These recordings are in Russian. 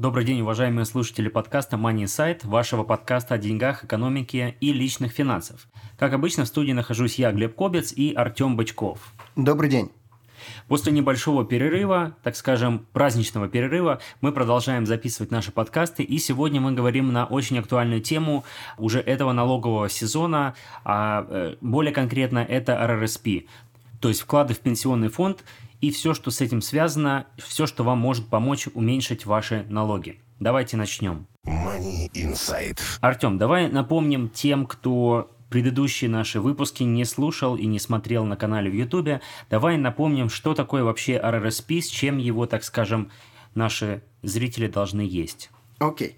Добрый день, уважаемые слушатели подкаста Money Insight, вашего подкаста о деньгах, экономике и личных финансах. Как обычно, в студии нахожусь я, Глеб Кобец и Артем Бычков. Добрый день. После небольшого перерыва, так скажем, праздничного перерыва, мы продолжаем записывать наши подкасты, и сегодня мы говорим на очень актуальную тему уже этого налогового сезона, а э, более конкретно это RRSP, то есть вклады в пенсионный фонд и все, что с этим связано, все, что вам может помочь уменьшить ваши налоги. Давайте начнем. Money Insight. Артем, давай напомним тем, кто предыдущие наши выпуски не слушал и не смотрел на канале в Ютубе, давай напомним, что такое вообще RRSP, с чем его, так скажем, наши зрители должны есть. Окей. Okay.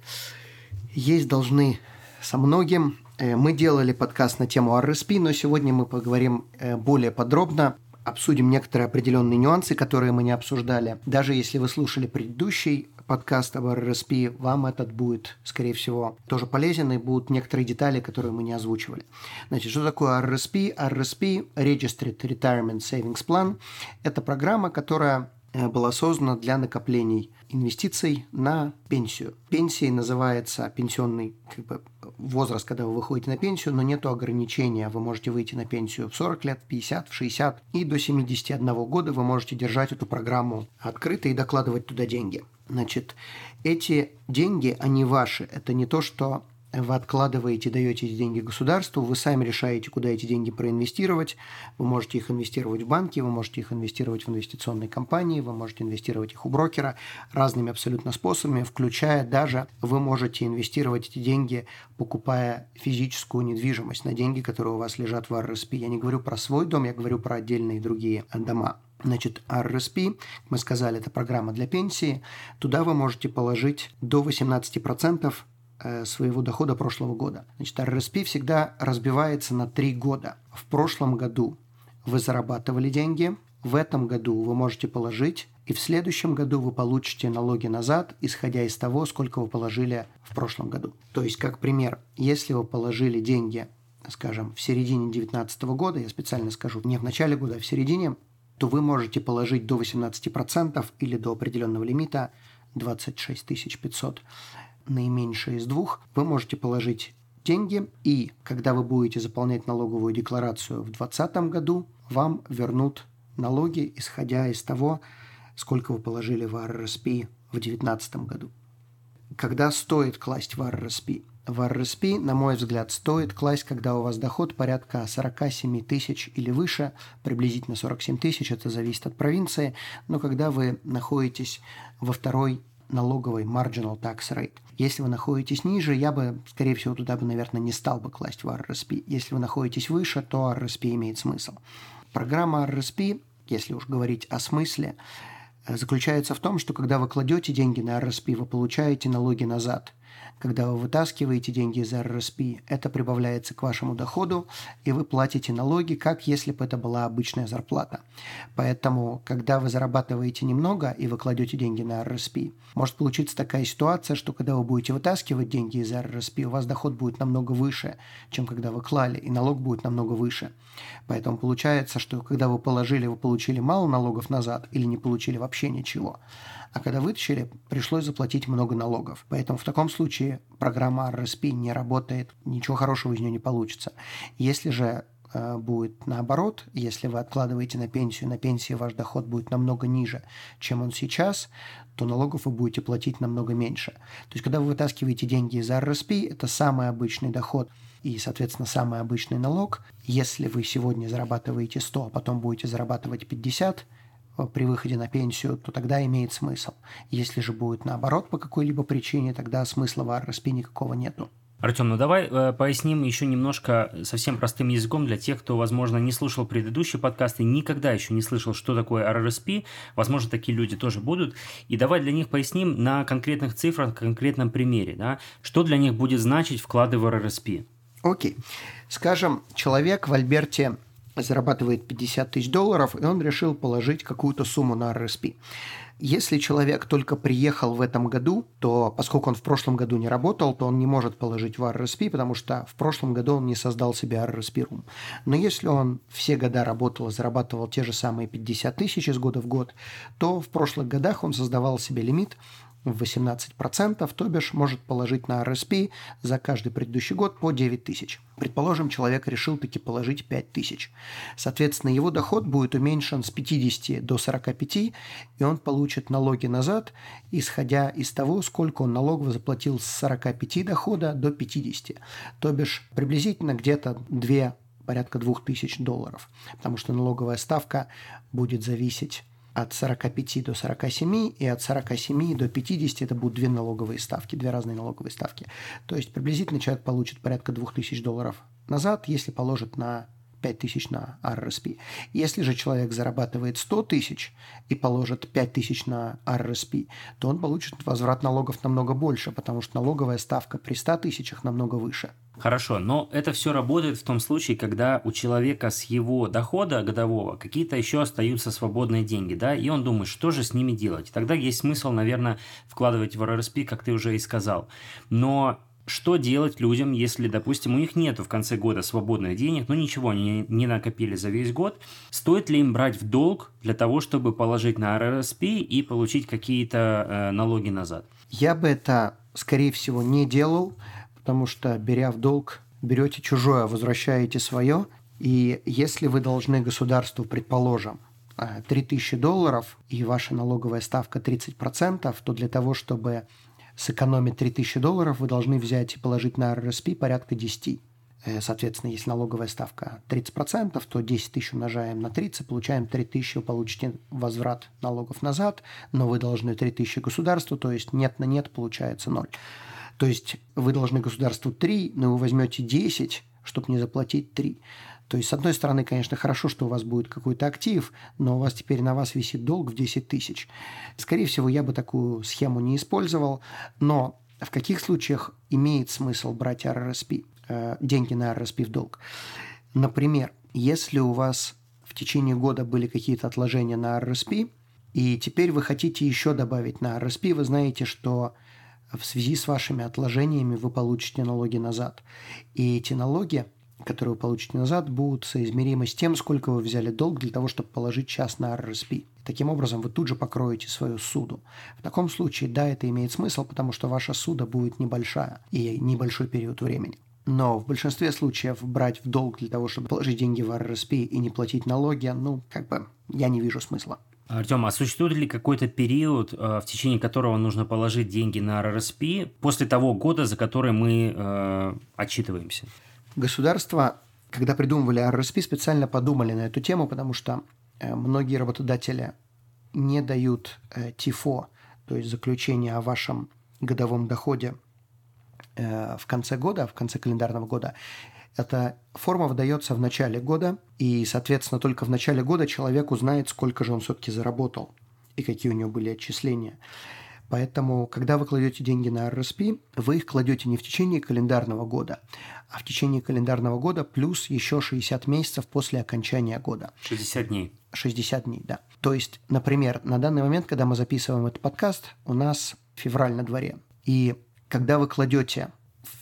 Есть должны со многим. Э, мы делали подкаст на тему RRSP, но сегодня мы поговорим э, более подробно обсудим некоторые определенные нюансы, которые мы не обсуждали. Даже если вы слушали предыдущий подкаст об RRSP, вам этот будет, скорее всего, тоже полезен, и будут некоторые детали, которые мы не озвучивали. Значит, что такое RRSP? RRSP – Registered Retirement Savings Plan. Это программа, которая Э, была создана для накоплений инвестиций на пенсию. Пенсией называется пенсионный как бы, возраст, когда вы выходите на пенсию, но нет ограничения. Вы можете выйти на пенсию в 40 лет, в 50, в 60 и до 71 года вы можете держать эту программу открытой и докладывать туда деньги. Значит, эти деньги, они ваши. Это не то, что вы откладываете, даете эти деньги государству, вы сами решаете, куда эти деньги проинвестировать. Вы можете их инвестировать в банки, вы можете их инвестировать в инвестиционные компании, вы можете инвестировать их у брокера разными абсолютно способами, включая даже вы можете инвестировать эти деньги, покупая физическую недвижимость на деньги, которые у вас лежат в RSP. Я не говорю про свой дом, я говорю про отдельные другие дома. Значит, RRSP, мы сказали, это программа для пенсии. Туда вы можете положить до 18% Э, своего дохода прошлого года. Значит, RRSP всегда разбивается на три года. В прошлом году вы зарабатывали деньги, в этом году вы можете положить, и в следующем году вы получите налоги назад, исходя из того, сколько вы положили в прошлом году. То есть, как пример, если вы положили деньги, скажем, в середине 2019 года, я специально скажу, не в начале года, а в середине, то вы можете положить до 18% или до определенного лимита 26 500 наименьшее из двух, вы можете положить деньги, и когда вы будете заполнять налоговую декларацию в 2020 году, вам вернут налоги, исходя из того, сколько вы положили в RRSP в 2019 году. Когда стоит класть в RRSP? В RRSP, на мой взгляд, стоит класть, когда у вас доход порядка 47 тысяч или выше, приблизительно 47 тысяч, это зависит от провинции, но когда вы находитесь во второй налоговой marginal tax rate. Если вы находитесь ниже, я бы, скорее всего, туда бы, наверное, не стал бы класть в RRSP. Если вы находитесь выше, то RRSP имеет смысл. Программа RRSP, если уж говорить о смысле, э, заключается в том, что когда вы кладете деньги на RRSP, вы получаете налоги назад – когда вы вытаскиваете деньги из РРСП, это прибавляется к вашему доходу, и вы платите налоги, как если бы это была обычная зарплата. Поэтому, когда вы зарабатываете немного и вы кладете деньги на РРСП, может получиться такая ситуация, что когда вы будете вытаскивать деньги из РРСП, у вас доход будет намного выше, чем когда вы клали, и налог будет намного выше. Поэтому получается, что когда вы положили, вы получили мало налогов назад или не получили вообще ничего. А когда вытащили, пришлось заплатить много налогов. Поэтому в таком случае программа RSP не работает, ничего хорошего из нее не получится. Если же э, будет наоборот, если вы откладываете на пенсию, на пенсии ваш доход будет намного ниже, чем он сейчас, то налогов вы будете платить намного меньше. То есть, когда вы вытаскиваете деньги из RSP, это самый обычный доход и, соответственно, самый обычный налог. Если вы сегодня зарабатываете 100, а потом будете зарабатывать 50, Э, при выходе на пенсию, то тогда имеет смысл. Если же будет наоборот по какой-либо причине, тогда смысла в RSP никакого нету. Артем, ну давай э, поясним еще немножко совсем простым языком для тех, кто, возможно, не слушал предыдущие подкасты, никогда еще не слышал, что такое RRSP. Возможно, такие люди тоже будут. И давай для них поясним на конкретных цифрах, конкретном примере, да, что для них будет значить вклады в RRSP. Окей. Скажем, человек в Альберте зарабатывает 50 тысяч долларов, и он решил положить какую-то сумму на RSP. Если человек только приехал в этом году, то поскольку он в прошлом году не работал, то он не может положить в RRSP, потому что в прошлом году он не создал себе RRSP Room. Но если он все года работал и зарабатывал те же самые 50 тысяч из года в год, то в прошлых годах он создавал себе лимит в 18%, то бишь может положить на RSP за каждый предыдущий год по 9 тысяч. Предположим, человек решил таки положить 5 тысяч. Соответственно, его доход будет уменьшен с 50 до 45, и он получит налоги назад, исходя из того, сколько он налогов заплатил с 45 дохода до 50. То бишь приблизительно где-то 2 порядка 2000 долларов, потому что налоговая ставка будет зависеть от 45 до 47 и от 47 до 50 это будут две налоговые ставки, две разные налоговые ставки. То есть приблизительно человек получит порядка 2000 долларов назад, если положит на 5 тысяч на RRSP. Если же человек зарабатывает 100 тысяч и положит 5 тысяч на RRSP, то он получит возврат налогов намного больше, потому что налоговая ставка при 100 тысячах намного выше. Хорошо, но это все работает в том случае, когда у человека с его дохода годового какие-то еще остаются свободные деньги, да, и он думает, что же с ними делать. Тогда есть смысл, наверное, вкладывать в RRSP, как ты уже и сказал. Но что делать людям, если, допустим, у них нет в конце года свободных денег, но ничего они не накопили за весь год? Стоит ли им брать в долг для того, чтобы положить на РРСП и получить какие-то э, налоги назад? Я бы это, скорее всего, не делал, потому что, беря в долг, берете чужое, возвращаете свое, и если вы должны государству, предположим, 3000 э, долларов и ваша налоговая ставка 30%, то для того, чтобы сэкономить 3000 долларов, вы должны взять и положить на RRSP порядка 10. Э, соответственно, если налоговая ставка 30%, то 10 тысяч умножаем на 30, получаем 3 тысячи, получите возврат налогов назад, но вы должны 3 тысячи государству, то есть нет на нет получается 0. То есть вы должны государству 3, но вы возьмете 10, чтобы не заплатить 3. То есть, с одной стороны, конечно, хорошо, что у вас будет какой-то актив, но у вас теперь на вас висит долг в 10 тысяч. Скорее всего, я бы такую схему не использовал, но в каких случаях имеет смысл брать RRSP, э, деньги на RRSP в долг? Например, если у вас в течение года были какие-то отложения на RRSP, и теперь вы хотите еще добавить на RRSP, вы знаете, что в связи с вашими отложениями вы получите налоги назад. И эти налоги которые вы получите назад, будут соизмеримы с тем, сколько вы взяли долг для того, чтобы положить час на RRSP. Таким образом, вы тут же покроете свою суду. В таком случае, да, это имеет смысл, потому что ваша суда будет небольшая и небольшой период времени. Но в большинстве случаев брать в долг для того, чтобы положить деньги в RRSP и не платить налоги, ну, как бы, я не вижу смысла. Артем, а существует ли какой-то период, э, в течение которого нужно положить деньги на RRSP после того года, за который мы э, отчитываемся? Государства, когда придумывали РСП, специально подумали на эту тему, потому что э, многие работодатели не дают э, ТИФО, то есть заключение о вашем годовом доходе э, в конце года, в конце календарного года. Эта форма выдается в начале года, и, соответственно, только в начале года человек узнает, сколько же он все-таки заработал и какие у него были отчисления. Поэтому, когда вы кладете деньги на RSP, вы их кладете не в течение календарного года, а в течение календарного года плюс еще 60 месяцев после окончания года. 60 дней. 60 дней, да. То есть, например, на данный момент, когда мы записываем этот подкаст, у нас февраль на дворе. И когда вы кладете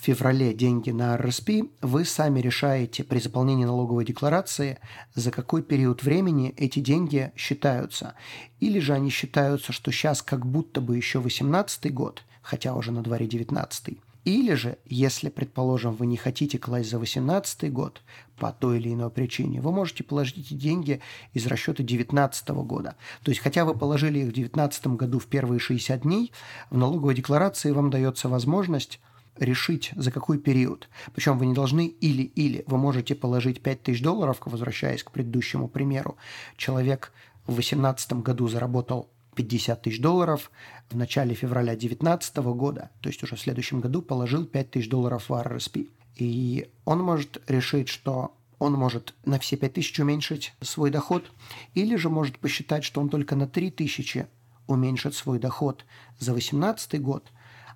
феврале деньги на РСП, вы сами решаете при заполнении налоговой декларации, за какой период времени эти деньги считаются. Или же они считаются, что сейчас как будто бы еще 18 год, хотя уже на дворе 19 или же, если, предположим, вы не хотите класть за 2018 год по той или иной причине, вы можете положить деньги из расчета 2019 года. То есть, хотя вы положили их в 2019 году в первые 60 дней, в налоговой декларации вам дается возможность решить, за какой период. Причем вы не должны или-или. Вы можете положить 5000 долларов, возвращаясь к предыдущему примеру. Человек в 2018 году заработал 50 тысяч долларов, в начале февраля 2019 года, то есть уже в следующем году, положил 5 тысяч долларов в RRSP. И он может решить, что он может на все 5 тысяч уменьшить свой доход, или же может посчитать, что он только на 3 тысячи уменьшит свой доход за 2018 год,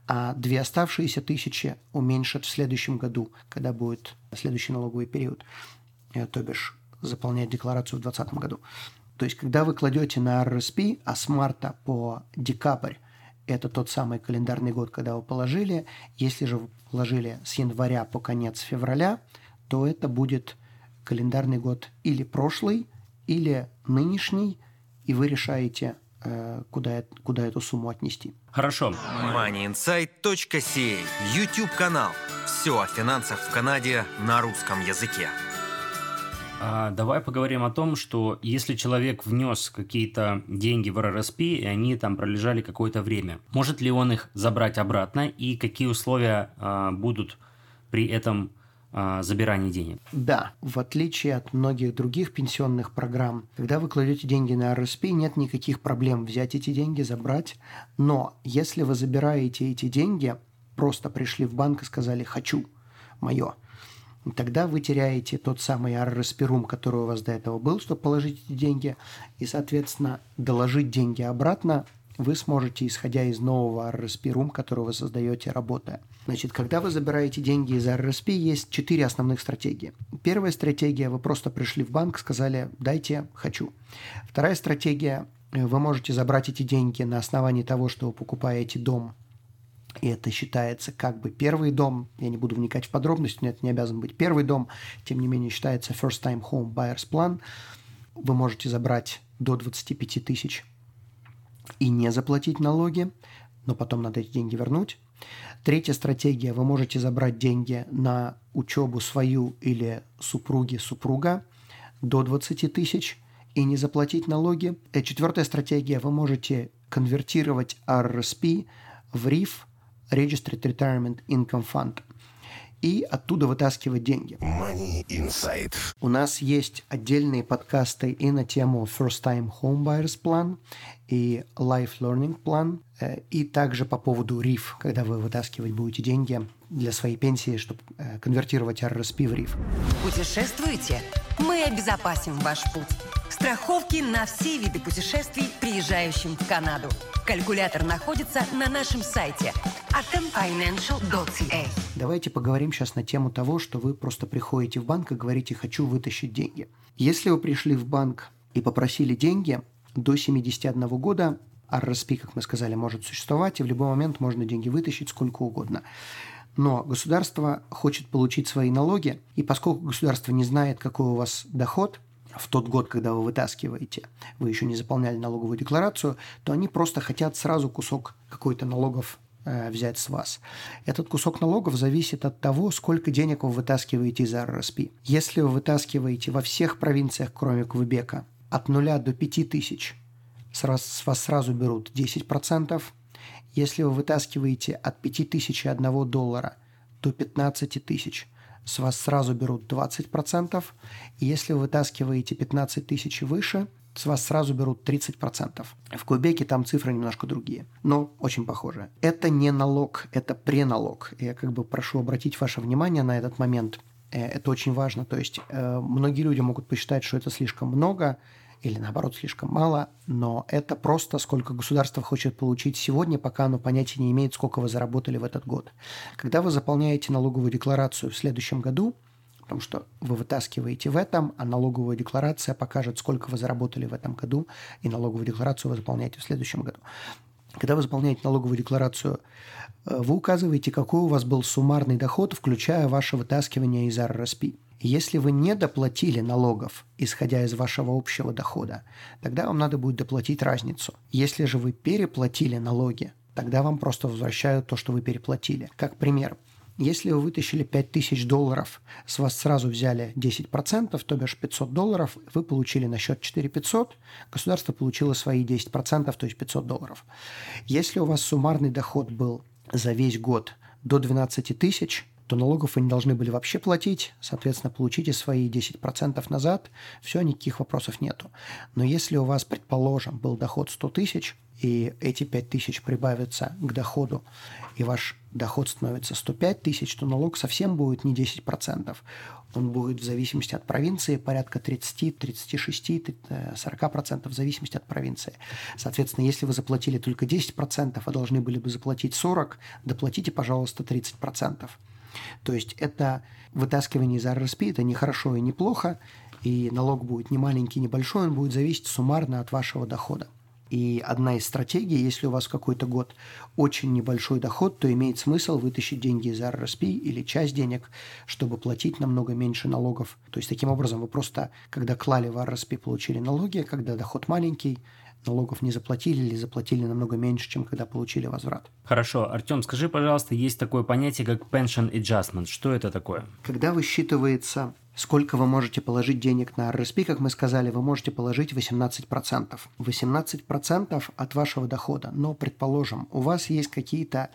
а две оставшиеся тысячи уменьшит в следующем году, когда будет следующий налоговый период, э, то бишь заполнять декларацию в 2020 году. То есть, когда вы кладете на RSP, а с марта по декабрь это тот самый календарный год, когда вы положили, если же вы положили с января по конец февраля, то это будет календарный год или прошлый, или нынешний, и вы решаете, куда, куда эту сумму отнести. Хорошо. moneyinsight.ca YouTube канал. Все о финансах в Канаде на русском языке. А, давай поговорим о том, что если человек внес какие-то деньги в РРСП, и они там пролежали какое-то время, может ли он их забрать обратно, и какие условия а, будут при этом а, забирании денег? Да, в отличие от многих других пенсионных программ, когда вы кладете деньги на РСП, нет никаких проблем взять эти деньги, забрать. Но если вы забираете эти деньги, просто пришли в банк и сказали «хочу», мое, тогда вы теряете тот самый RRSP который у вас до этого был, чтобы положить эти деньги, и, соответственно, доложить деньги обратно вы сможете, исходя из нового RRSP Room, который вы создаете, работая. Значит, когда вы забираете деньги из RRSP, есть четыре основных стратегии. Первая стратегия – вы просто пришли в банк, сказали «дайте, хочу». Вторая стратегия – вы можете забрать эти деньги на основании того, что вы покупаете дом и это считается как бы первый дом. Я не буду вникать в подробности, но это не обязан быть первый дом. Тем не менее, считается First Time Home Buyers Plan. Вы можете забрать до 25 тысяч и не заплатить налоги, но потом надо эти деньги вернуть. Третья стратегия. Вы можете забрать деньги на учебу свою или супруги супруга до 20 тысяч и не заплатить налоги. И четвертая стратегия. Вы можете конвертировать RSP в RIF – Registered Retirement Income Fund и оттуда вытаскивать деньги. Money Insight. У нас есть отдельные подкасты и на тему First Time Home Buyers Plan и Life Learning Plan, э, и также по поводу RIF, когда вы вытаскивать будете деньги для своей пенсии, чтобы э, конвертировать RRSP в RIF. Путешествуете? Мы обезопасим ваш путь. Страховки на все виды путешествий, приезжающим в Канаду. Калькулятор находится на нашем сайте atomfinancial.ca. Давайте поговорим сейчас на тему того, что вы просто приходите в банк и говорите «хочу вытащить деньги». Если вы пришли в банк и попросили деньги до 71 года, RSP, как мы сказали, может существовать, и в любой момент можно деньги вытащить сколько угодно. Но государство хочет получить свои налоги, и поскольку государство не знает, какой у вас доход – в тот год, когда вы вытаскиваете, вы еще не заполняли налоговую декларацию, то они просто хотят сразу кусок какой-то налогов э, взять с вас. Этот кусок налогов зависит от того, сколько денег вы вытаскиваете из РРСП. Если вы вытаскиваете во всех провинциях, кроме Квебека, от 0 до 5 тысяч, с вас сразу берут 10%. Если вы вытаскиваете от 5 тысяч и 1 доллара до 15 тысяч – с вас сразу берут 20%, и если вы вытаскиваете 15 тысяч и выше, с вас сразу берут 30%. В Кубеке там цифры немножко другие, но очень похожие. Это не налог, это преналог. Я как бы прошу обратить ваше внимание на этот момент. Э, это очень важно. То есть э, многие люди могут посчитать, что это слишком много, или наоборот слишком мало, но это просто сколько государство хочет получить сегодня, пока оно понятия не имеет, сколько вы заработали в этот год. Когда вы заполняете налоговую декларацию в следующем году, потому что вы вытаскиваете в этом, а налоговая декларация покажет, сколько вы заработали в этом году, и налоговую декларацию вы заполняете в следующем году. Когда вы заполняете налоговую декларацию, э, вы указываете, какой у вас был суммарный доход, включая ваше вытаскивание из РРСП. Если вы не доплатили налогов, исходя из вашего общего дохода, тогда вам надо будет доплатить разницу. Если же вы переплатили налоги, тогда вам просто возвращают то, что вы переплатили. Как пример, если вы вытащили 5000 долларов, с вас сразу взяли 10%, то бишь 500 долларов, вы получили на счет 4500, государство получило свои 10%, то есть 500 долларов. Если у вас суммарный доход был за весь год до 12 тысяч, то налогов вы не должны были вообще платить, соответственно, получите свои 10% назад, все, никаких вопросов нету. Но если у вас, предположим, был доход 100 тысяч, и эти 5 тысяч прибавятся к доходу, и ваш доход становится 105 тысяч, то налог совсем будет не 10%. Он будет в зависимости от провинции порядка 30, 36, 40% в зависимости от провинции. Соответственно, если вы заплатили только 10%, а должны были бы заплатить 40%, доплатите, пожалуйста, 30%. То есть это вытаскивание из РСП, это не хорошо и не плохо, и налог будет не маленький, не большой, он будет зависеть суммарно от вашего дохода. И одна из стратегий, если у вас какой-то год очень небольшой доход, то имеет смысл вытащить деньги из РРСП или часть денег, чтобы платить намного меньше налогов. То есть таким образом вы просто, когда клали в РРСП, получили налоги, а когда доход маленький, налогов не заплатили или заплатили намного меньше, чем когда получили возврат. Хорошо. Артем, скажи, пожалуйста, есть такое понятие, как pension adjustment. Что это такое? Когда высчитывается сколько вы можете положить денег на RSP, как мы сказали, вы можете положить 18%. 18% от вашего дохода. Но, предположим, у вас есть какие-то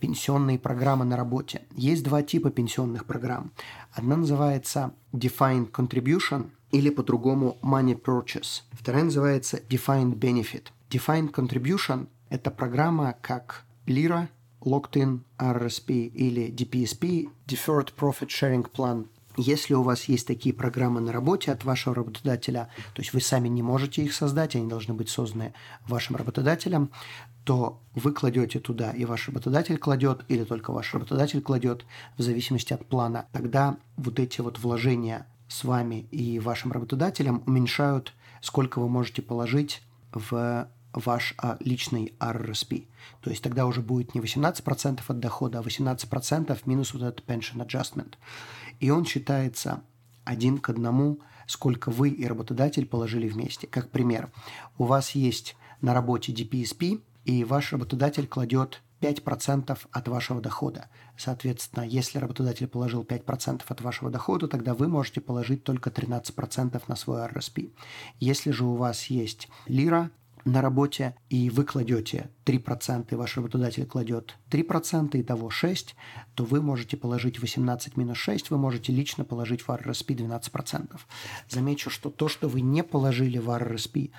пенсионные программы на работе. Есть два типа пенсионных программ. Одна называется Defined Contribution или по-другому Money Purchase. Вторая называется Defined Benefit. Defined Contribution – это программа как Lira, Locked-in RRSP или DPSP – Deferred Profit Sharing Plan если у вас есть такие программы на работе от вашего работодателя, то есть вы сами не можете их создать, они должны быть созданы вашим работодателем, то вы кладете туда, и ваш работодатель кладет, или только ваш работодатель кладет, в зависимости от плана. Тогда вот эти вот вложения с вами и вашим работодателем уменьшают, сколько вы можете положить в ваш а, личный RRSP. То есть тогда уже будет не 18% от дохода, а 18% минус вот этот pension adjustment. И он считается один к одному, сколько вы и работодатель положили вместе. Как пример, у вас есть на работе DPSP, и ваш работодатель кладет 5% от вашего дохода. Соответственно, если работодатель положил 5% от вашего дохода, тогда вы можете положить только 13% на свой RSP. Если же у вас есть лира, на работе, и вы кладете 3%, и ваш работодатель кладет 3%, итого 6%, то вы можете положить 18 минус 6, вы можете лично положить в RRSP 12%. Замечу, что то, что вы не положили в RRSP,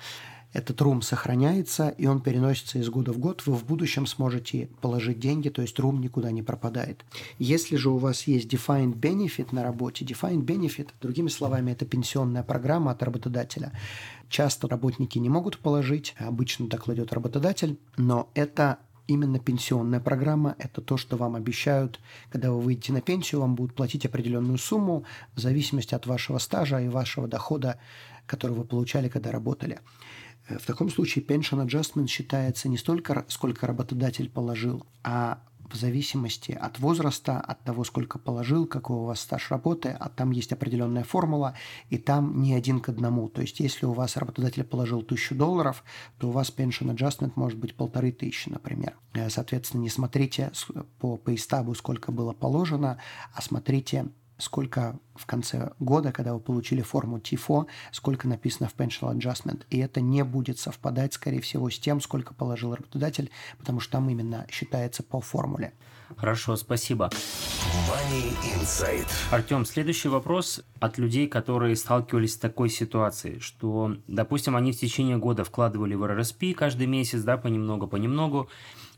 этот рум сохраняется, и он переносится из года в год. Вы в будущем сможете положить деньги, то есть рум никуда не пропадает. Если же у вас есть defined benefit на работе, defined benefit, другими словами, это пенсионная программа от работодателя. Часто работники не могут положить, обычно докладет работодатель, но это именно пенсионная программа – это то, что вам обещают, когда вы выйдете на пенсию, вам будут платить определенную сумму в зависимости от вашего стажа и вашего дохода, который вы получали, когда работали. В таком случае pension adjustment считается не столько, сколько работодатель положил, а в зависимости от возраста, от того, сколько положил, какой у вас стаж работы, а там есть определенная формула, и там не один к одному. То есть, если у вас работодатель положил тысячу долларов, то у вас pension adjustment может быть полторы тысячи, например. Э, соответственно, не смотрите по пейстабу, сколько было положено, а смотрите сколько в конце года, когда вы получили форму ТИФО, сколько написано в Pension Adjustment. И это не будет совпадать, скорее всего, с тем, сколько положил работодатель, потому что там именно считается по формуле. Хорошо, спасибо. Money Insight. Артем, следующий вопрос от людей, которые сталкивались с такой ситуацией, что, допустим, они в течение года вкладывали в РРСП каждый месяц, да, понемногу-понемногу,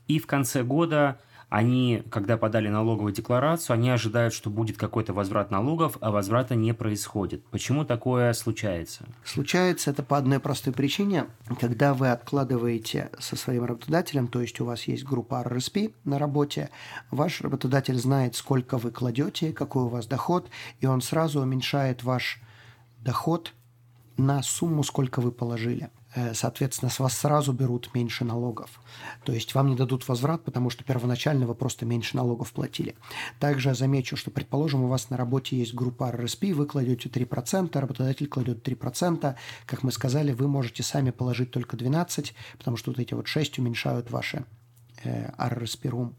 и в конце года они, когда подали налоговую декларацию, они ожидают, что будет какой-то возврат налогов, а возврата не происходит. Почему такое случается? Случается это по одной простой причине. Когда вы откладываете со своим работодателем, то есть у вас есть группа RRSP на работе, ваш работодатель знает, сколько вы кладете, какой у вас доход, и он сразу уменьшает ваш доход на сумму, сколько вы положили. Э, соответственно, с вас сразу берут меньше налогов. То есть вам не дадут возврат, потому что первоначально вы просто меньше налогов платили. Также замечу, что, предположим, у вас на работе есть группа RRSP, вы кладете 3%, работодатель кладет 3%. Как мы сказали, вы можете сами положить только 12%, потому что вот эти вот 6 уменьшают ваши RRSP-рум,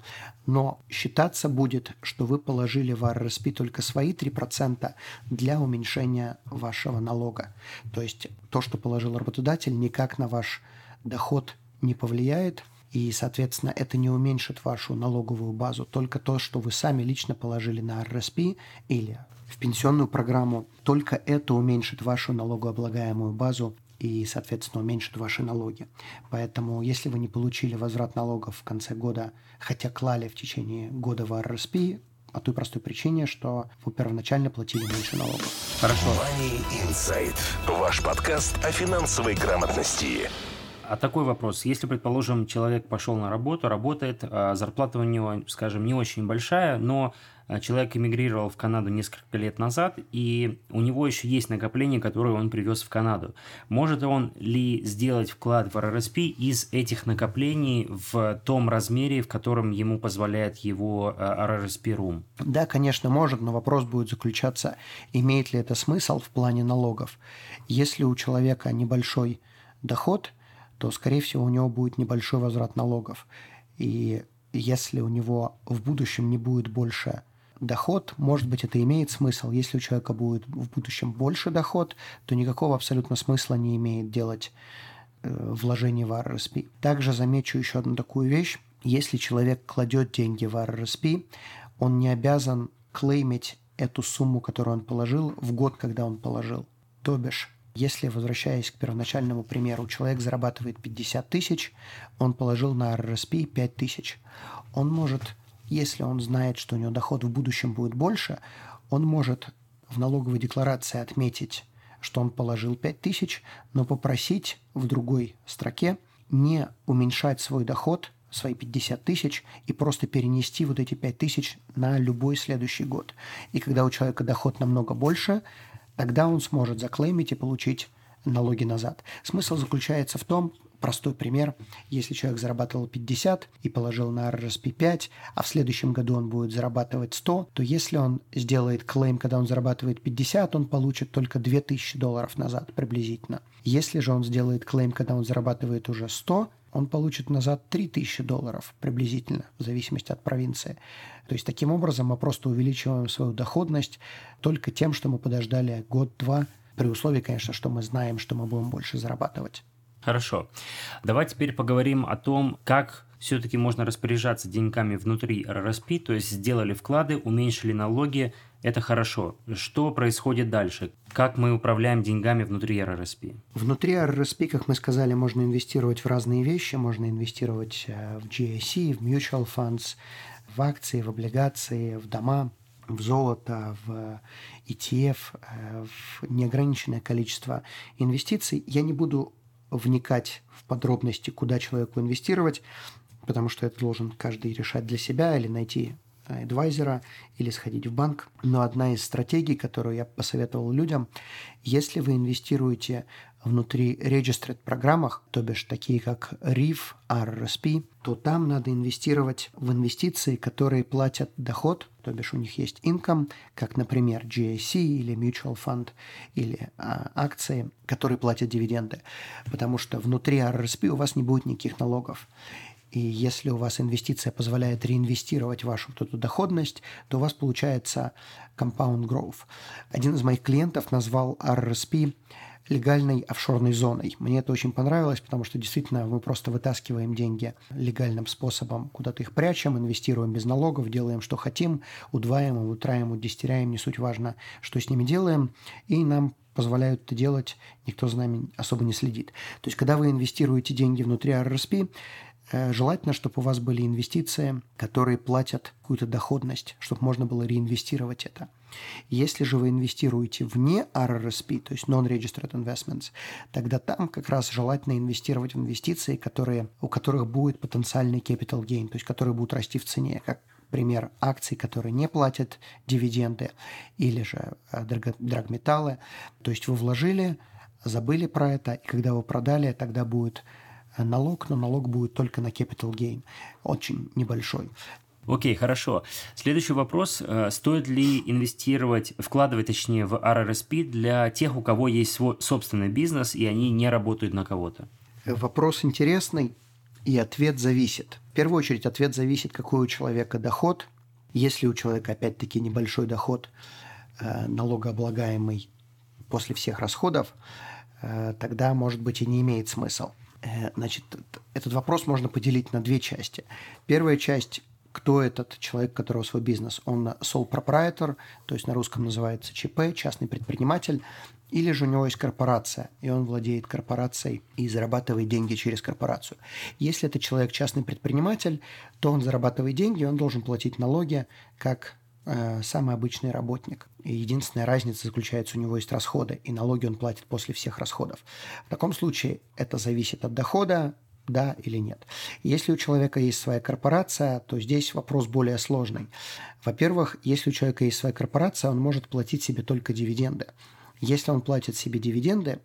но считаться будет, что вы положили в RRSP только свои 3% для уменьшения вашего налога. То есть то, что положил работодатель, никак на ваш доход не повлияет, и, соответственно, это не уменьшит вашу налоговую базу. Только то, что вы сами лично положили на RRSP или в пенсионную программу, только это уменьшит вашу налогооблагаемую базу и, соответственно, уменьшит ваши налоги. Поэтому, если вы не получили возврат налогов в конце года, хотя клали в течение года в РРСП, по той простой причине, что вы первоначально платили меньше налогов. Хорошо. Money Insight. Ваш подкаст о финансовой грамотности. А такой вопрос. Если, предположим, человек пошел на работу, работает, а зарплата у него, скажем, не очень большая, но а, человек эмигрировал в Канаду несколько лет назад, и у него еще есть накопления, которые он привез в Канаду. Может он ли сделать вклад в РРСП из этих накоплений в том размере, в котором ему позволяет его РРСП Room? Да, конечно, может, но вопрос будет заключаться, имеет ли это смысл в плане налогов. Если у человека небольшой доход, то, скорее всего, у него будет небольшой возврат налогов. И если у него в будущем не будет больше доход, может быть, это имеет смысл. Если у человека будет в будущем больше доход, то никакого абсолютно смысла не имеет делать э, вложение в RRSP. Также замечу еще одну такую вещь. Если человек кладет деньги в RRSP, он не обязан клеймить эту сумму, которую он положил, в год, когда он положил. То бишь, если, возвращаясь к первоначальному примеру, человек зарабатывает 50 тысяч, он положил на RRSP 5 тысяч. Он может если он знает, что у него доход в будущем будет больше, он может в налоговой декларации отметить, что он положил 5000, но попросить в другой строке не уменьшать свой доход, свои 50 тысяч, и просто перенести вот эти 5 тысяч на любой следующий год. И когда у человека доход намного больше, тогда он сможет заклеймить и получить налоги назад. Смысл заключается в том, Простой пример. Если человек зарабатывал 50 и положил на RRSP 5, а в следующем году он будет зарабатывать 100, то если он сделает клейм, когда он зарабатывает 50, он получит только 2000 долларов назад приблизительно. Если же он сделает клейм, когда он зарабатывает уже 100, он получит назад 3000 долларов приблизительно, в зависимости от провинции. То есть таким образом мы просто увеличиваем свою доходность только тем, что мы подождали год-два, при условии, конечно, что мы знаем, что мы будем больше зарабатывать. Хорошо. Давай теперь поговорим о том, как все-таки можно распоряжаться деньгами внутри РРСП, то есть сделали вклады, уменьшили налоги, это хорошо. Что происходит дальше? Как мы управляем деньгами внутри РРСП? Внутри РРСП, как мы сказали, можно инвестировать в разные вещи. Можно инвестировать э, в GIC, в mutual funds, в акции, в облигации, в дома, в золото, в ETF, э, в неограниченное количество инвестиций. Я не буду вникать в подробности, куда человеку инвестировать, потому что это должен каждый решать для себя или найти адвайзера или сходить в банк. Но одна из стратегий, которую я посоветовал людям, если вы инвестируете внутри registered программах, то бишь такие как RIF, RRSP, то там надо инвестировать в инвестиции, которые платят доход, то бишь у них есть income, как, например, GIC или mutual fund или а, акции, которые платят дивиденды. Потому что внутри RRSP у вас не будет никаких налогов. И если у вас инвестиция позволяет реинвестировать вашу вот эту доходность, то у вас получается compound growth. Один из моих клиентов назвал RRSP легальной офшорной зоной. Мне это очень понравилось, потому что действительно мы просто вытаскиваем деньги легальным способом, куда-то их прячем, инвестируем без налогов, делаем, что хотим, удваиваем, утраиваем, удестеряем, не суть важно, что с ними делаем, и нам позволяют это делать, никто за нами особо не следит. То есть, когда вы инвестируете деньги внутри RRSP, Э, желательно, чтобы у вас были инвестиции, которые платят какую-то доходность, чтобы можно было реинвестировать это. Если же вы инвестируете вне RRSP, то есть Non-Registered Investments, тогда там как раз желательно инвестировать в инвестиции, которые, у которых будет потенциальный capital gain, то есть которые будут расти в цене, как пример акций, которые не платят дивиденды, или же э, драгметаллы. То есть вы вложили, забыли про это, и когда вы продали, тогда будет налог, но налог будет только на capital gain, очень небольшой. Окей, хорошо. Следующий вопрос. Э, стоит ли инвестировать, вкладывать точнее в RRSP для тех, у кого есть свой собственный бизнес и они не работают на кого-то? Вопрос интересный, и ответ зависит. В первую очередь ответ зависит, какой у человека доход. Если у человека опять-таки небольшой доход, э, налогооблагаемый после всех расходов, э, тогда, может быть, и не имеет смысла. Э, значит, этот вопрос можно поделить на две части. Первая часть кто этот человек, которого свой бизнес. Он sole proprietor, то есть на русском называется ЧП, частный предприниматель, Или же у него есть корпорация, и он владеет корпорацией и зарабатывает деньги через корпорацию. Если это человек частный предприниматель, то он зарабатывает деньги, он должен платить налоги как э, самый обычный работник. И единственная разница заключается, у него есть расходы, и налоги он платит после всех расходов. В таком случае это зависит от дохода, да или нет. Если у человека есть своя корпорация, то здесь вопрос более сложный. Во-первых, если у человека есть своя корпорация, он может платить себе только дивиденды. Если он платит себе дивиденды,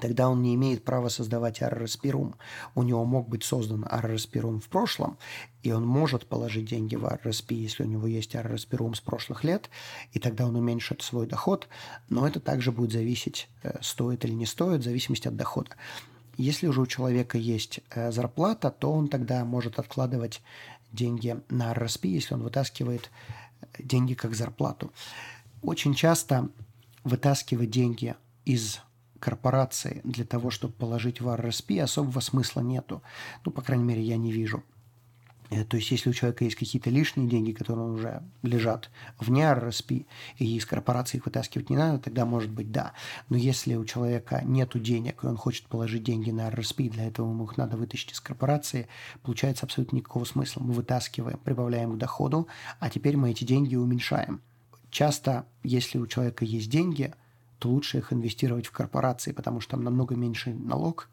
тогда он не имеет права создавать RRSP У него мог быть создан RRSP в прошлом, и он может положить деньги в RRSP, если у него есть RRSP с прошлых лет, и тогда он уменьшит свой доход, но это также будет зависеть, э, стоит или не стоит, в зависимости от дохода. Если уже у человека есть э, зарплата, то он тогда может откладывать деньги на RRSP, если он вытаскивает э, деньги как зарплату. Очень часто вытаскивать деньги из корпорации для того, чтобы положить в RRSP, особого смысла нету. Ну, по крайней мере, я не вижу. Э, то есть, если у человека есть какие-то лишние деньги, которые уже лежат вне RRSP, и из корпорации их вытаскивать не надо, тогда может быть да. Но если у человека нет денег, и он хочет положить деньги на RRSP, для этого ему их надо вытащить из корпорации, получается абсолютно никакого смысла. Мы вытаскиваем, прибавляем к доходу, а теперь мы эти деньги уменьшаем. Часто, если у человека есть деньги, то лучше их инвестировать в корпорации, потому что там намного меньше налог,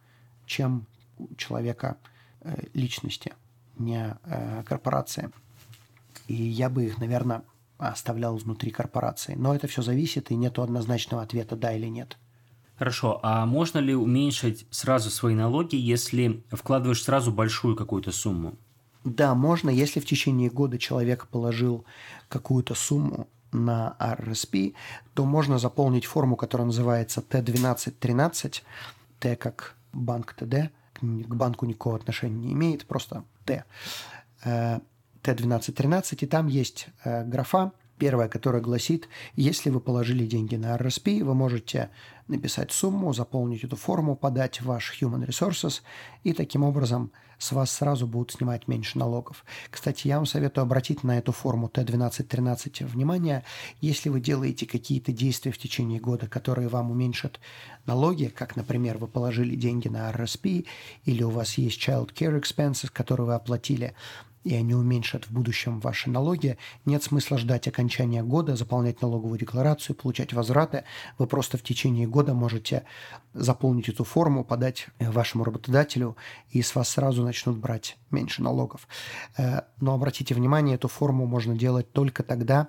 чем у человека э, личности, не э, корпорации. И я бы их, наверное, оставлял внутри корпорации. Но это все зависит, и нет однозначного ответа «да» или «нет». Хорошо, а можно ли уменьшить сразу свои налоги, если вкладываешь сразу большую какую-то сумму? Да, можно, если в течение года человек положил какую-то сумму на RSP, то можно заполнить форму, которая называется Т1213. Т как банк ТД, к банку никакого отношения не имеет, просто Т. Э, Т1213, и там есть э, графа, первая, которая гласит, если вы положили деньги на RSP, вы можете написать сумму, заполнить эту форму, подать в ваш Human Resources, и таким образом с вас сразу будут снимать меньше налогов. Кстати, я вам советую обратить на эту форму Т1213 внимание, если вы делаете какие-то действия в течение года, которые вам уменьшат налоги, как, например, вы положили деньги на RSP, или у вас есть Child Care Expenses, которые вы оплатили, и они уменьшат в будущем ваши налоги, нет смысла ждать окончания года, заполнять налоговую декларацию, получать возвраты. Вы просто в течение года можете заполнить эту форму, подать вашему работодателю, и с вас сразу начнут брать меньше налогов. Э, но обратите внимание, эту форму можно делать только тогда,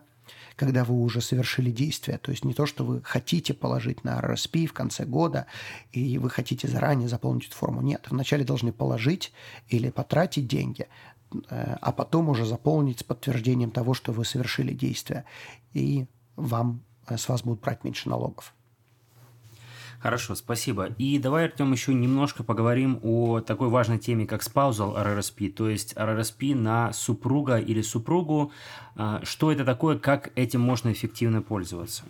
когда вы уже совершили действие. То есть не то, что вы хотите положить на RSP в конце года, и вы хотите заранее заполнить эту форму. Нет, вначале должны положить или потратить деньги, Э, а потом уже заполнить с подтверждением того, что вы совершили действие, и вам э, с вас будут брать меньше налогов. Хорошо, спасибо. И давай, Артем, еще немножко поговорим о такой важной теме, как spousal RRSP, то есть RRSP на супруга или супругу. А, что это такое, как этим можно эффективно пользоваться?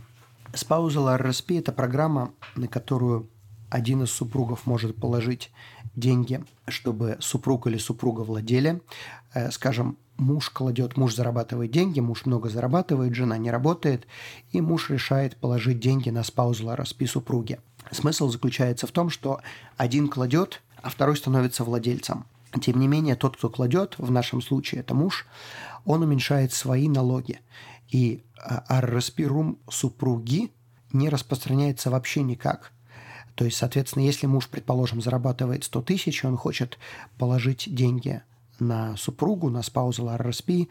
Spousal RRSP – это программа, на которую один из супругов может положить деньги, чтобы супруг или супруга владели. Э, скажем, муж кладет, муж зарабатывает деньги, муж много зарабатывает, жена не работает, и муж решает положить деньги на спаузла распи супруги. Смысл заключается в том, что один кладет, а второй становится владельцем. Тем не менее, тот, кто кладет, в нашем случае это муж, он уменьшает свои налоги. И RRSP-рум э, супруги не распространяется вообще никак. То есть, соответственно, если муж, предположим, зарабатывает 100 тысяч, и он хочет положить деньги на супругу, на spousal RRSP,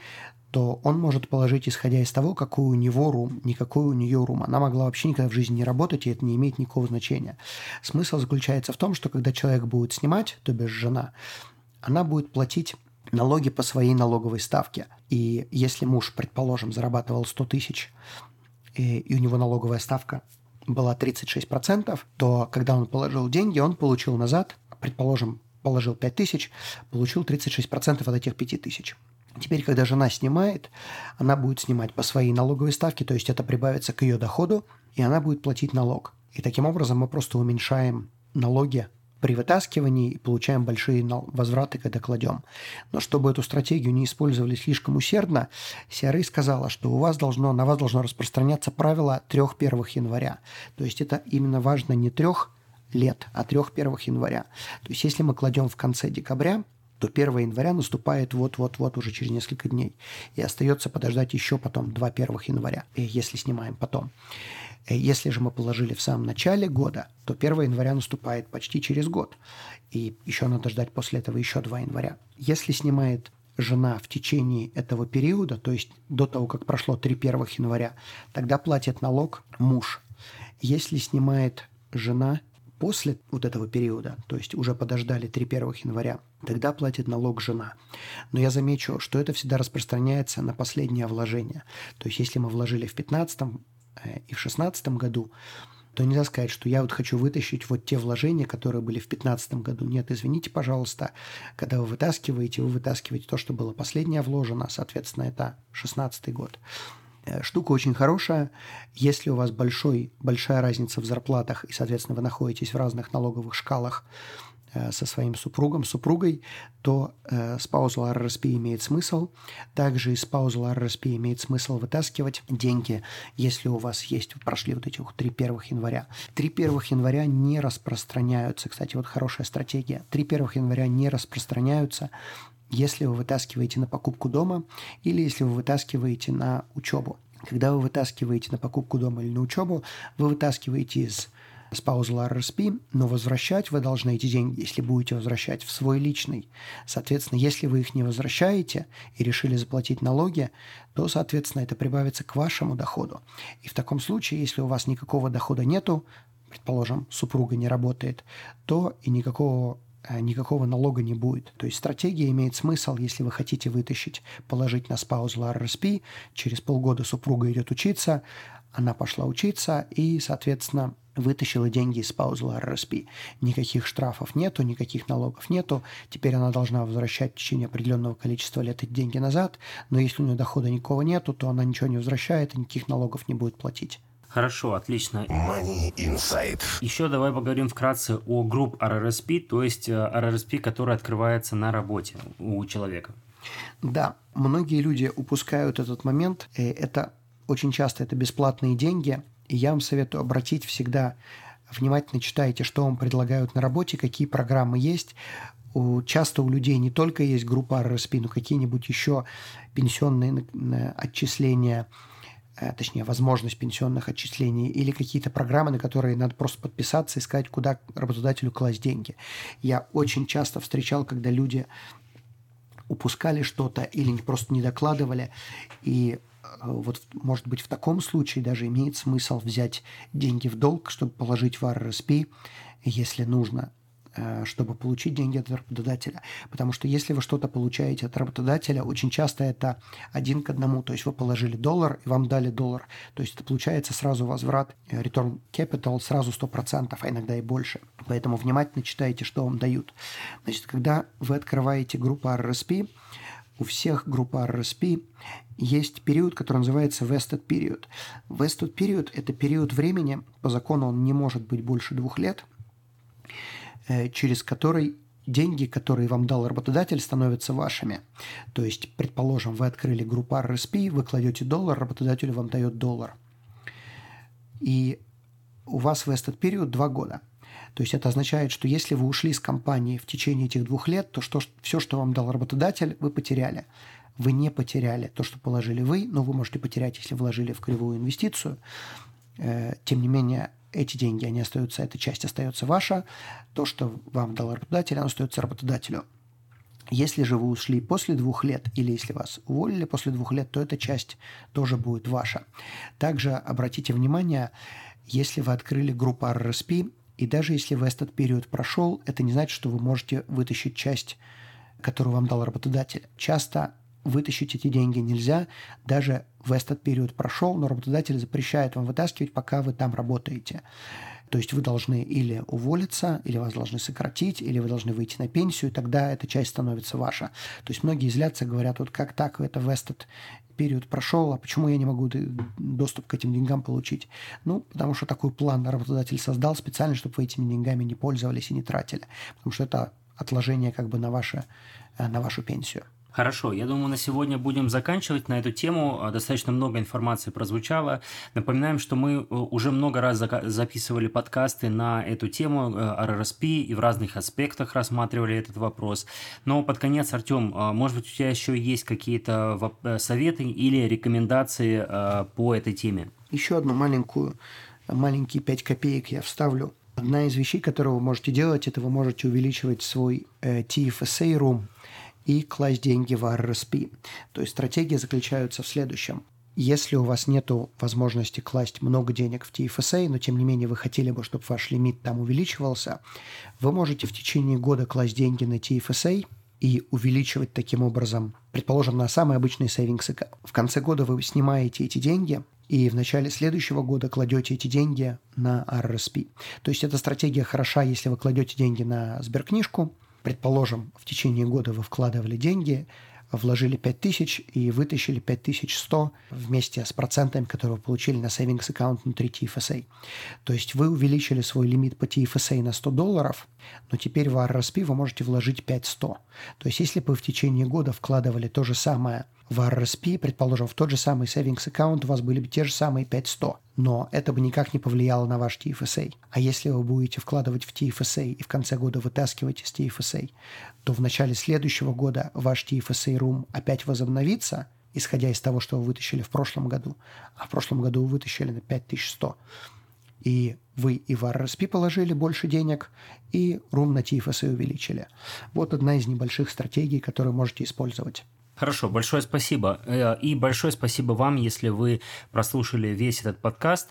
то он может положить, исходя из того, какой у него рум, никакой у нее рум. Она могла вообще никогда в жизни не работать, и это не имеет никакого значения. Смысл заключается в том, что когда человек будет снимать, то бишь жена, она будет платить налоги по своей налоговой ставке. И если муж, предположим, зарабатывал 100 тысяч, и, и у него налоговая ставка была 36%, то когда он положил деньги, он получил назад, предположим, положил 5 тысяч, получил 36% от этих 5 тысяч. Теперь, когда жена снимает, она будет снимать по своей налоговой ставке, то есть это прибавится к ее доходу, и она будет платить налог. И таким образом мы просто уменьшаем налоги при вытаскивании и получаем большие возвраты, когда кладем. Но чтобы эту стратегию не использовали слишком усердно, CRA сказала, что у вас должно, на вас должно распространяться правило трех первых января. То есть это именно важно не трех лет, а трех первых января. То есть если мы кладем в конце декабря, то 1 января наступает вот-вот-вот уже через несколько дней. И остается подождать еще потом 2 1 января, если снимаем потом. Э, если же мы положили в самом начале года, то 1 января наступает почти через год. И еще надо ждать после этого еще 2 января. Если снимает жена в течение этого периода, то есть до того, как прошло 3 1 января, тогда платит налог муж. Если снимает жена после вот этого периода, то есть уже подождали 3 1 января, тогда платит налог жена. Но я замечу, что это всегда распространяется на последнее вложение. То есть если мы вложили в 15 э, и в 16 году, то нельзя сказать, что я вот хочу вытащить вот те вложения, которые были в 2015 году. Нет, извините, пожалуйста, когда вы вытаскиваете, вы вытаскиваете то, что было последнее вложено, соответственно, это 16 год. Э, штука очень хорошая. Если у вас большой, большая разница в зарплатах, и, соответственно, вы находитесь в разных налоговых шкалах э, со своим супругом, супругой, то э, spousal RRSP имеет смысл. Также из spousal RRSP имеет смысл вытаскивать деньги, если у вас есть, прошли вот эти три первых января. Три первых января не распространяются. Кстати, вот хорошая стратегия. Три первых января не распространяются если вы вытаскиваете на покупку дома или если вы вытаскиваете на учебу. Когда вы вытаскиваете на покупку дома или на учебу, вы вытаскиваете из spousal RRSP, но возвращать вы должны эти деньги, если будете возвращать в свой личный. Соответственно, если вы их не возвращаете и решили заплатить налоги, то, соответственно, это прибавится к вашему доходу. И в таком случае, если у вас никакого дохода нету, предположим, супруга не работает, то и никакого Э, никакого налога не будет. То есть стратегия имеет смысл, если вы хотите вытащить, положить на спаузу RRSP, через полгода супруга идет учиться, она пошла учиться и, соответственно, вытащила деньги из спаузла RRSP. Никаких штрафов нету, никаких налогов нету. Теперь она должна возвращать в течение определенного количества лет эти деньги назад, но если у нее дохода никого нету, то она ничего не возвращает и никаких налогов не будет платить. Хорошо, отлично. Money Insight. Еще давай поговорим вкратце о групп RRSP, то есть э, RRSP, который открывается на работе у человека. Да, многие люди упускают этот момент. Э, это очень часто это бесплатные деньги. И я вам советую обратить всегда внимательно читайте, что вам предлагают на работе, какие программы есть. У, часто у людей не только есть группа RRSP, но какие-нибудь еще пенсионные э, отчисления – Э, точнее, возможность пенсионных отчислений или какие-то программы, на которые надо просто подписаться и сказать, куда работодателю класть деньги. Я очень часто встречал, когда люди упускали что-то или просто не докладывали, и вот, может быть, в таком случае даже имеет смысл взять деньги в долг, чтобы положить в RRSP, если нужно, Э, чтобы получить деньги от работодателя. Потому что если вы что-то получаете от работодателя, очень часто это один к одному. То есть вы положили доллар, и вам дали доллар. То есть это получается сразу возврат, э, return capital сразу 100%, а иногда и больше. Поэтому внимательно читайте, что вам дают. Значит, когда вы открываете группу RRSP, у всех групп RRSP есть период, который называется vested period. Vested period – это период времени, по закону он не может быть больше двух лет – Э, через который деньги, которые вам дал работодатель, становятся вашими. То есть, предположим, вы открыли группу RSP, вы кладете доллар, работодатель вам дает доллар. И у вас этот период два года. То есть это означает, что если вы ушли с компании в течение этих двух лет, то что, все, что вам дал работодатель, вы потеряли. Вы не потеряли то, что положили вы, но вы можете потерять, если вложили в кривую инвестицию. Э, тем не менее, эти деньги, они остаются, эта часть остается ваша, то, что вам дал работодатель, оно остается работодателю. Если же вы ушли после двух лет, или если вас уволили после двух лет, то эта часть тоже будет ваша. Также обратите внимание, если вы открыли группу RRSP, и даже если в этот период прошел, это не значит, что вы можете вытащить часть, которую вам дал работодатель. Часто вытащить эти деньги нельзя, даже в этот период прошел, но работодатель запрещает вам вытаскивать, пока вы там работаете. То есть вы должны или уволиться, или вас должны сократить, или вы должны выйти на пенсию, и тогда эта часть становится ваша. То есть многие злятся, говорят, вот как так, это vested период прошел, а почему я не могу доступ к этим деньгам получить? Ну, потому что такой план работодатель создал специально, чтобы вы этими деньгами не пользовались и не тратили. Потому что это отложение как бы на, ваше, э, на вашу пенсию. Хорошо, я думаю, на сегодня будем заканчивать на эту тему. А, достаточно много информации прозвучало. Напоминаем, что мы э, уже много раз записывали подкасты на эту тему RRSP э, и в разных аспектах рассматривали этот вопрос. Но под конец, Артем, а, может быть, у тебя еще есть какие-то э, советы или рекомендации по этой теме? Еще одну маленькую, маленькие 5 копеек я вставлю. Одна из вещей, которую вы можете делать, это вы можете увеличивать свой TFSA room и класть деньги в RRSP. То есть стратегия заключается в следующем. Если у вас нет возможности класть много денег в TFSA, но тем не менее вы хотели бы, чтобы ваш лимит там увеличивался, вы можете в течение года класть деньги на TFSA и увеличивать таким образом, предположим, на самый обычный savings account. В конце года вы снимаете эти деньги, и в начале следующего года кладете эти деньги на RRSP. То есть эта стратегия хороша, если вы кладете деньги на сберкнижку, Предположим, в течение года вы вкладывали деньги, вложили 5000 и вытащили 5100 вместе с процентами, которые вы получили на savings аккаунт внутри TFSA. То есть вы увеличили свой лимит по TFSA на 100 долларов, но теперь в RRSP вы можете вложить 5100. То есть если бы вы в течение года вкладывали то же самое в RRSP, предположим, в тот же самый savings аккаунт у вас были бы те же самые 5100, но это бы никак не повлияло на ваш TFSA. А если вы будете вкладывать в TFSA и в конце года вытаскивать из TFSA, то в начале следующего года ваш TFSA room опять возобновится, исходя из того, что вы вытащили в прошлом году, а в прошлом году вы вытащили на 5100. И вы и в RSP положили больше денег, и room на TFSA увеличили. Вот одна из небольших стратегий, которую можете использовать. Хорошо, большое спасибо. Э, и большое спасибо вам, если вы прослушали весь этот подкаст.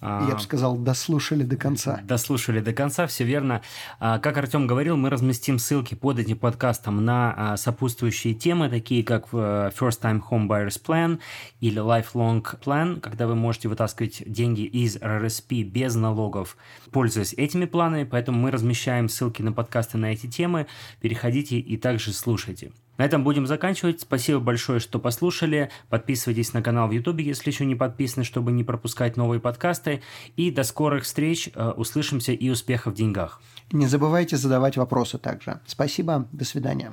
А, Я бы сказал, дослушали до конца. Дослушали до конца, все верно. А, как Артем говорил, мы разместим ссылки под этим подкастом на а, сопутствующие темы, такие как э, First Time Home Buyers Plan или Lifelong Plan, когда вы можете вытаскивать деньги из RRSP без налогов, пользуясь этими планами. Поэтому мы размещаем ссылки на подкасты на эти темы. Переходите и также слушайте. На этом будем заканчивать. Спасибо большое, что послушали. Подписывайтесь на канал в YouTube, если еще не подписаны, чтобы не пропускать новые подкасты. И до скорых встреч. Э, услышимся и успехов в деньгах. Не забывайте задавать вопросы также. Спасибо. До свидания.